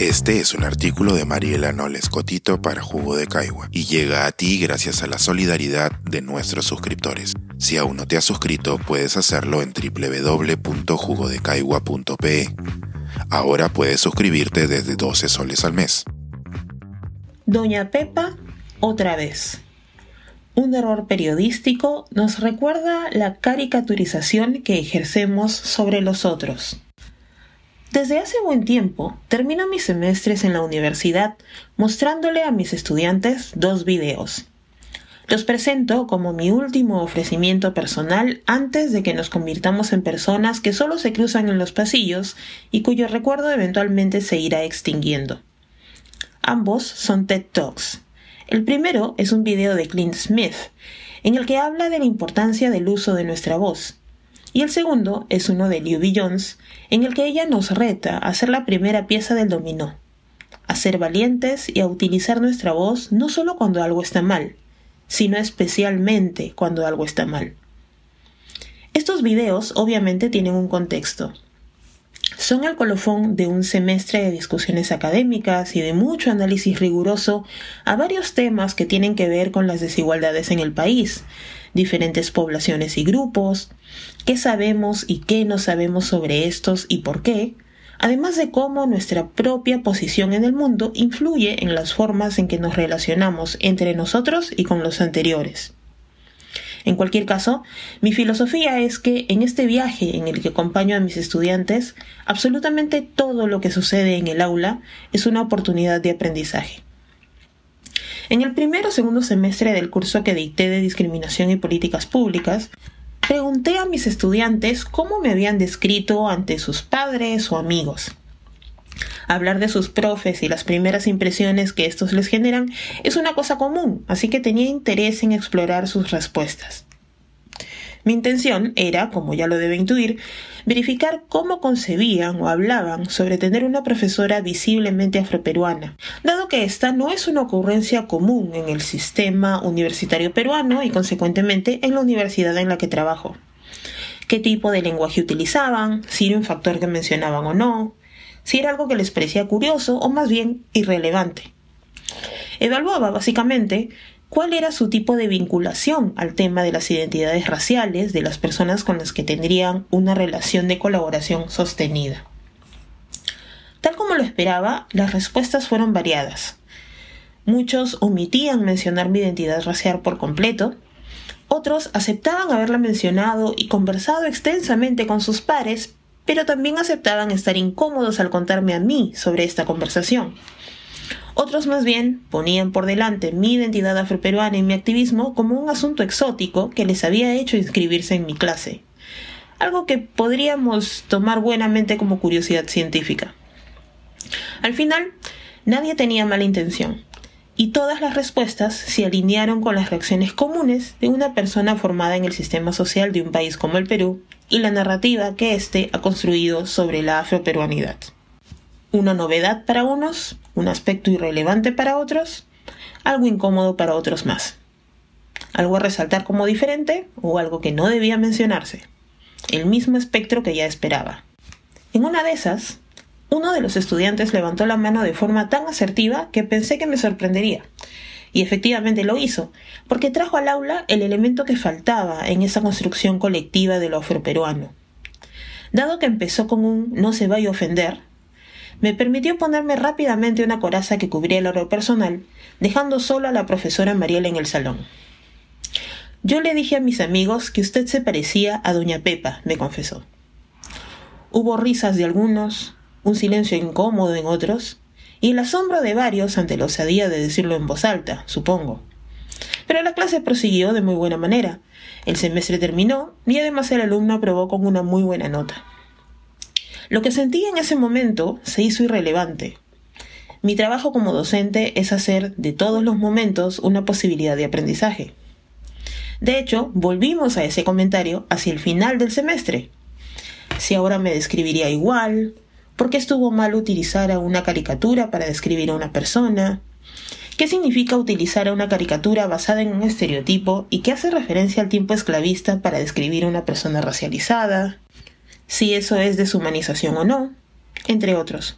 Este es un artículo de Mariela Noles Cotito para Jugo de Caigua y llega a ti gracias a la solidaridad de nuestros suscriptores. Si aún no te has suscrito, puedes hacerlo en www.jugodecaigua.pe. Ahora puedes suscribirte desde 12 soles al mes. Doña Pepa, otra vez. Un error periodístico nos recuerda la caricaturización que ejercemos sobre los otros. Desde hace buen tiempo termino mis semestres en la universidad mostrándole a mis estudiantes dos videos. Los presento como mi último ofrecimiento personal antes de que nos convirtamos en personas que solo se cruzan en los pasillos y cuyo recuerdo eventualmente se irá extinguiendo. Ambos son TED Talks. El primero es un video de Clint Smith, en el que habla de la importancia del uso de nuestra voz y el segundo es uno de Liu Jones, en el que ella nos reta a ser la primera pieza del dominó, a ser valientes y a utilizar nuestra voz no solo cuando algo está mal, sino especialmente cuando algo está mal. Estos videos obviamente tienen un contexto. Son el colofón de un semestre de discusiones académicas y de mucho análisis riguroso a varios temas que tienen que ver con las desigualdades en el país, diferentes poblaciones y grupos, qué sabemos y qué no sabemos sobre estos y por qué, además de cómo nuestra propia posición en el mundo influye en las formas en que nos relacionamos entre nosotros y con los anteriores. En cualquier caso, mi filosofía es que en este viaje en el que acompaño a mis estudiantes, absolutamente todo lo que sucede en el aula es una oportunidad de aprendizaje. En el primer o segundo semestre del curso que dicté de discriminación y políticas públicas, pregunté a mis estudiantes cómo me habían descrito ante sus padres o amigos. Hablar de sus profes y las primeras impresiones que estos les generan es una cosa común, así que tenía interés en explorar sus respuestas. Mi intención era, como ya lo debe intuir, verificar cómo concebían o hablaban sobre tener una profesora visiblemente afroperuana, dado que esta no es una ocurrencia común en el sistema universitario peruano y consecuentemente en la universidad en la que trabajo. ¿Qué tipo de lenguaje utilizaban? Si era un factor que mencionaban o no, si era algo que les parecía curioso o más bien irrelevante. Evaluaba básicamente cuál era su tipo de vinculación al tema de las identidades raciales de las personas con las que tendrían una relación de colaboración sostenida. Tal como lo esperaba, las respuestas fueron variadas. Muchos omitían mencionar mi identidad racial por completo, otros aceptaban haberla mencionado y conversado extensamente con sus pares, pero también aceptaban estar incómodos al contarme a mí sobre esta conversación. Otros más bien ponían por delante mi identidad afroperuana y mi activismo como un asunto exótico que les había hecho inscribirse en mi clase. Algo que podríamos tomar buenamente como curiosidad científica. Al final, nadie tenía mala intención, y todas las respuestas se alinearon con las reacciones comunes de una persona formada en el sistema social de un país como el Perú y la narrativa que éste ha construido sobre la afroperuanidad una novedad para unos, un aspecto irrelevante para otros, algo incómodo para otros más. Algo a resaltar como diferente o algo que no debía mencionarse. El mismo espectro que ya esperaba. En una de esas, uno de los estudiantes levantó la mano de forma tan asertiva que pensé que me sorprendería. Y efectivamente lo hizo, porque trajo al aula el elemento que faltaba en esa construcción colectiva de lo afroperuano. Dado que empezó con un no se vaya a ofender, me permitió ponerme rápidamente una coraza que cubría el oro personal, dejando solo a la profesora Mariela en el salón. Yo le dije a mis amigos que usted se parecía a doña Pepa, me confesó. Hubo risas de algunos, un silencio incómodo en otros, y el asombro de varios ante la osadía de decirlo en voz alta, supongo. Pero la clase prosiguió de muy buena manera. El semestre terminó y además el alumno aprobó con una muy buena nota. Lo que sentí en ese momento se hizo irrelevante. Mi trabajo como docente es hacer de todos los momentos una posibilidad de aprendizaje. De hecho, volvimos a ese comentario hacia el final del semestre. Si ahora me describiría igual, ¿por qué estuvo mal utilizar a una caricatura para describir a una persona? ¿Qué significa utilizar a una caricatura basada en un estereotipo y que hace referencia al tiempo esclavista para describir a una persona racializada? si eso es deshumanización o no, entre otros.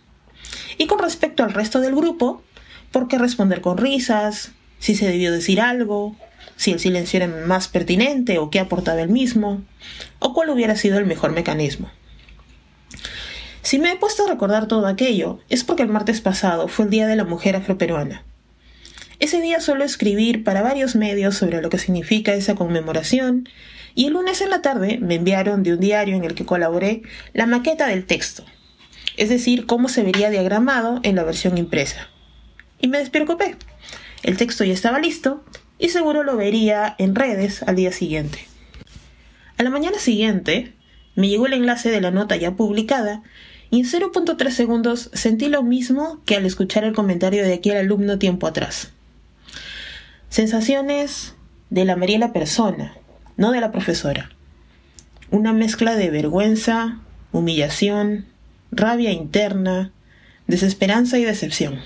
Y con respecto al resto del grupo, por qué responder con risas, si se debió decir algo, si el silencio era más pertinente o qué aportaba el mismo, o cuál hubiera sido el mejor mecanismo. Si me he puesto a recordar todo aquello, es porque el martes pasado fue el Día de la Mujer Afroperuana. Ese día suelo escribir para varios medios sobre lo que significa esa conmemoración, y el lunes en la tarde me enviaron de un diario en el que colaboré la maqueta del texto, es decir, cómo se vería diagramado en la versión impresa. Y me despreocupé. El texto ya estaba listo y seguro lo vería en redes al día siguiente. A la mañana siguiente me llegó el enlace de la nota ya publicada y en 0.3 segundos sentí lo mismo que al escuchar el comentario de aquel alumno tiempo atrás. Sensaciones de la Mariela persona, no de la profesora. Una mezcla de vergüenza, humillación, rabia interna, desesperanza y decepción.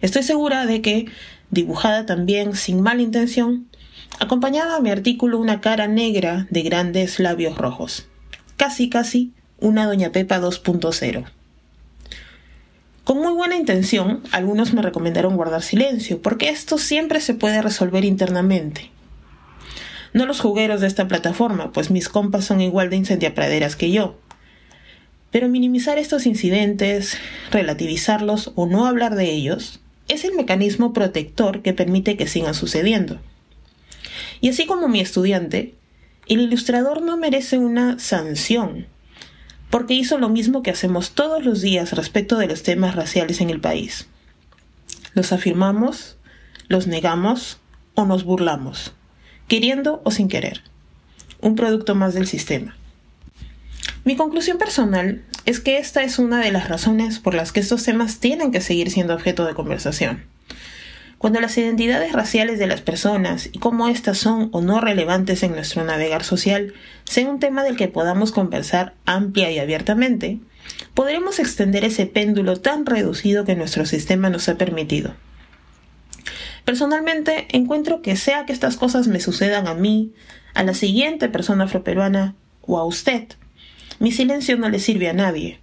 Estoy segura de que, dibujada también sin mala intención, acompañaba a mi artículo una cara negra de grandes labios rojos. Casi, casi una Doña Pepa 2.0. Con muy buena intención, algunos me recomendaron guardar silencio, porque esto siempre se puede resolver internamente. No los jugueros de esta plataforma, pues mis compas son igual de incendiapraderas que yo. Pero minimizar estos incidentes, relativizarlos o no hablar de ellos, es el mecanismo protector que permite que sigan sucediendo. Y así como mi estudiante, el ilustrador no merece una sanción, porque hizo lo mismo que hacemos todos los días respecto de los temas raciales en el país. Los afirmamos, los negamos o nos burlamos, queriendo o sin querer. Un producto más del sistema. Mi conclusión personal es que esta es una de las razones por las que estos temas tienen que seguir siendo objeto de conversación. Cuando las identidades raciales de las personas y cómo éstas son o no relevantes en nuestro navegar social sean un tema del que podamos conversar amplia y abiertamente, podremos extender ese péndulo tan reducido que nuestro sistema nos ha permitido. Personalmente encuentro que sea que estas cosas me sucedan a mí, a la siguiente persona afroperuana o a usted, mi silencio no le sirve a nadie.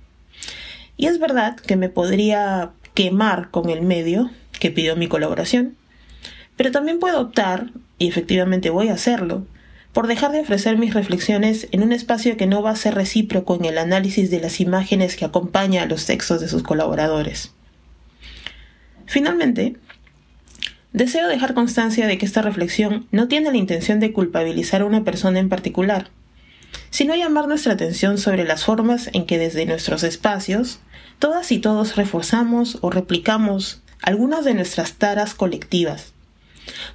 Y es verdad que me podría quemar con el medio, que pidió mi colaboración, pero también puedo optar, y efectivamente voy a hacerlo, por dejar de ofrecer mis reflexiones en un espacio que no va a ser recíproco en el análisis de las imágenes que acompaña a los textos de sus colaboradores. Finalmente, deseo dejar constancia de que esta reflexión no tiene la intención de culpabilizar a una persona en particular, sino llamar nuestra atención sobre las formas en que desde nuestros espacios, todas y todos reforzamos o replicamos algunas de nuestras taras colectivas.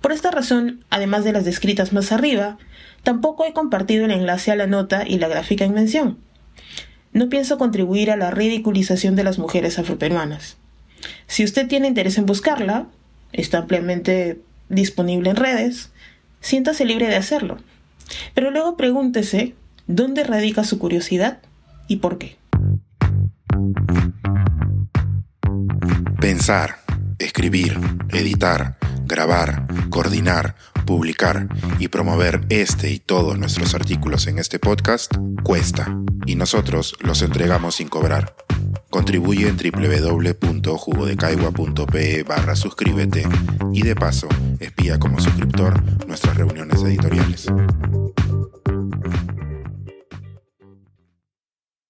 Por esta razón, además de las descritas más arriba, tampoco he compartido el enlace a la nota y la gráfica en mención. No pienso contribuir a la ridiculización de las mujeres afroperuanas. Si usted tiene interés en buscarla, está ampliamente disponible en redes, siéntase libre de hacerlo. Pero luego pregúntese dónde radica su curiosidad y por qué. Pensar escribir, editar, grabar, coordinar, publicar y promover este y todos nuestros artículos en este podcast cuesta y nosotros los entregamos sin cobrar. Contribuye en www.jugodecaigua.pe barra suscríbete y de paso espía como suscriptor nuestras reuniones editoriales.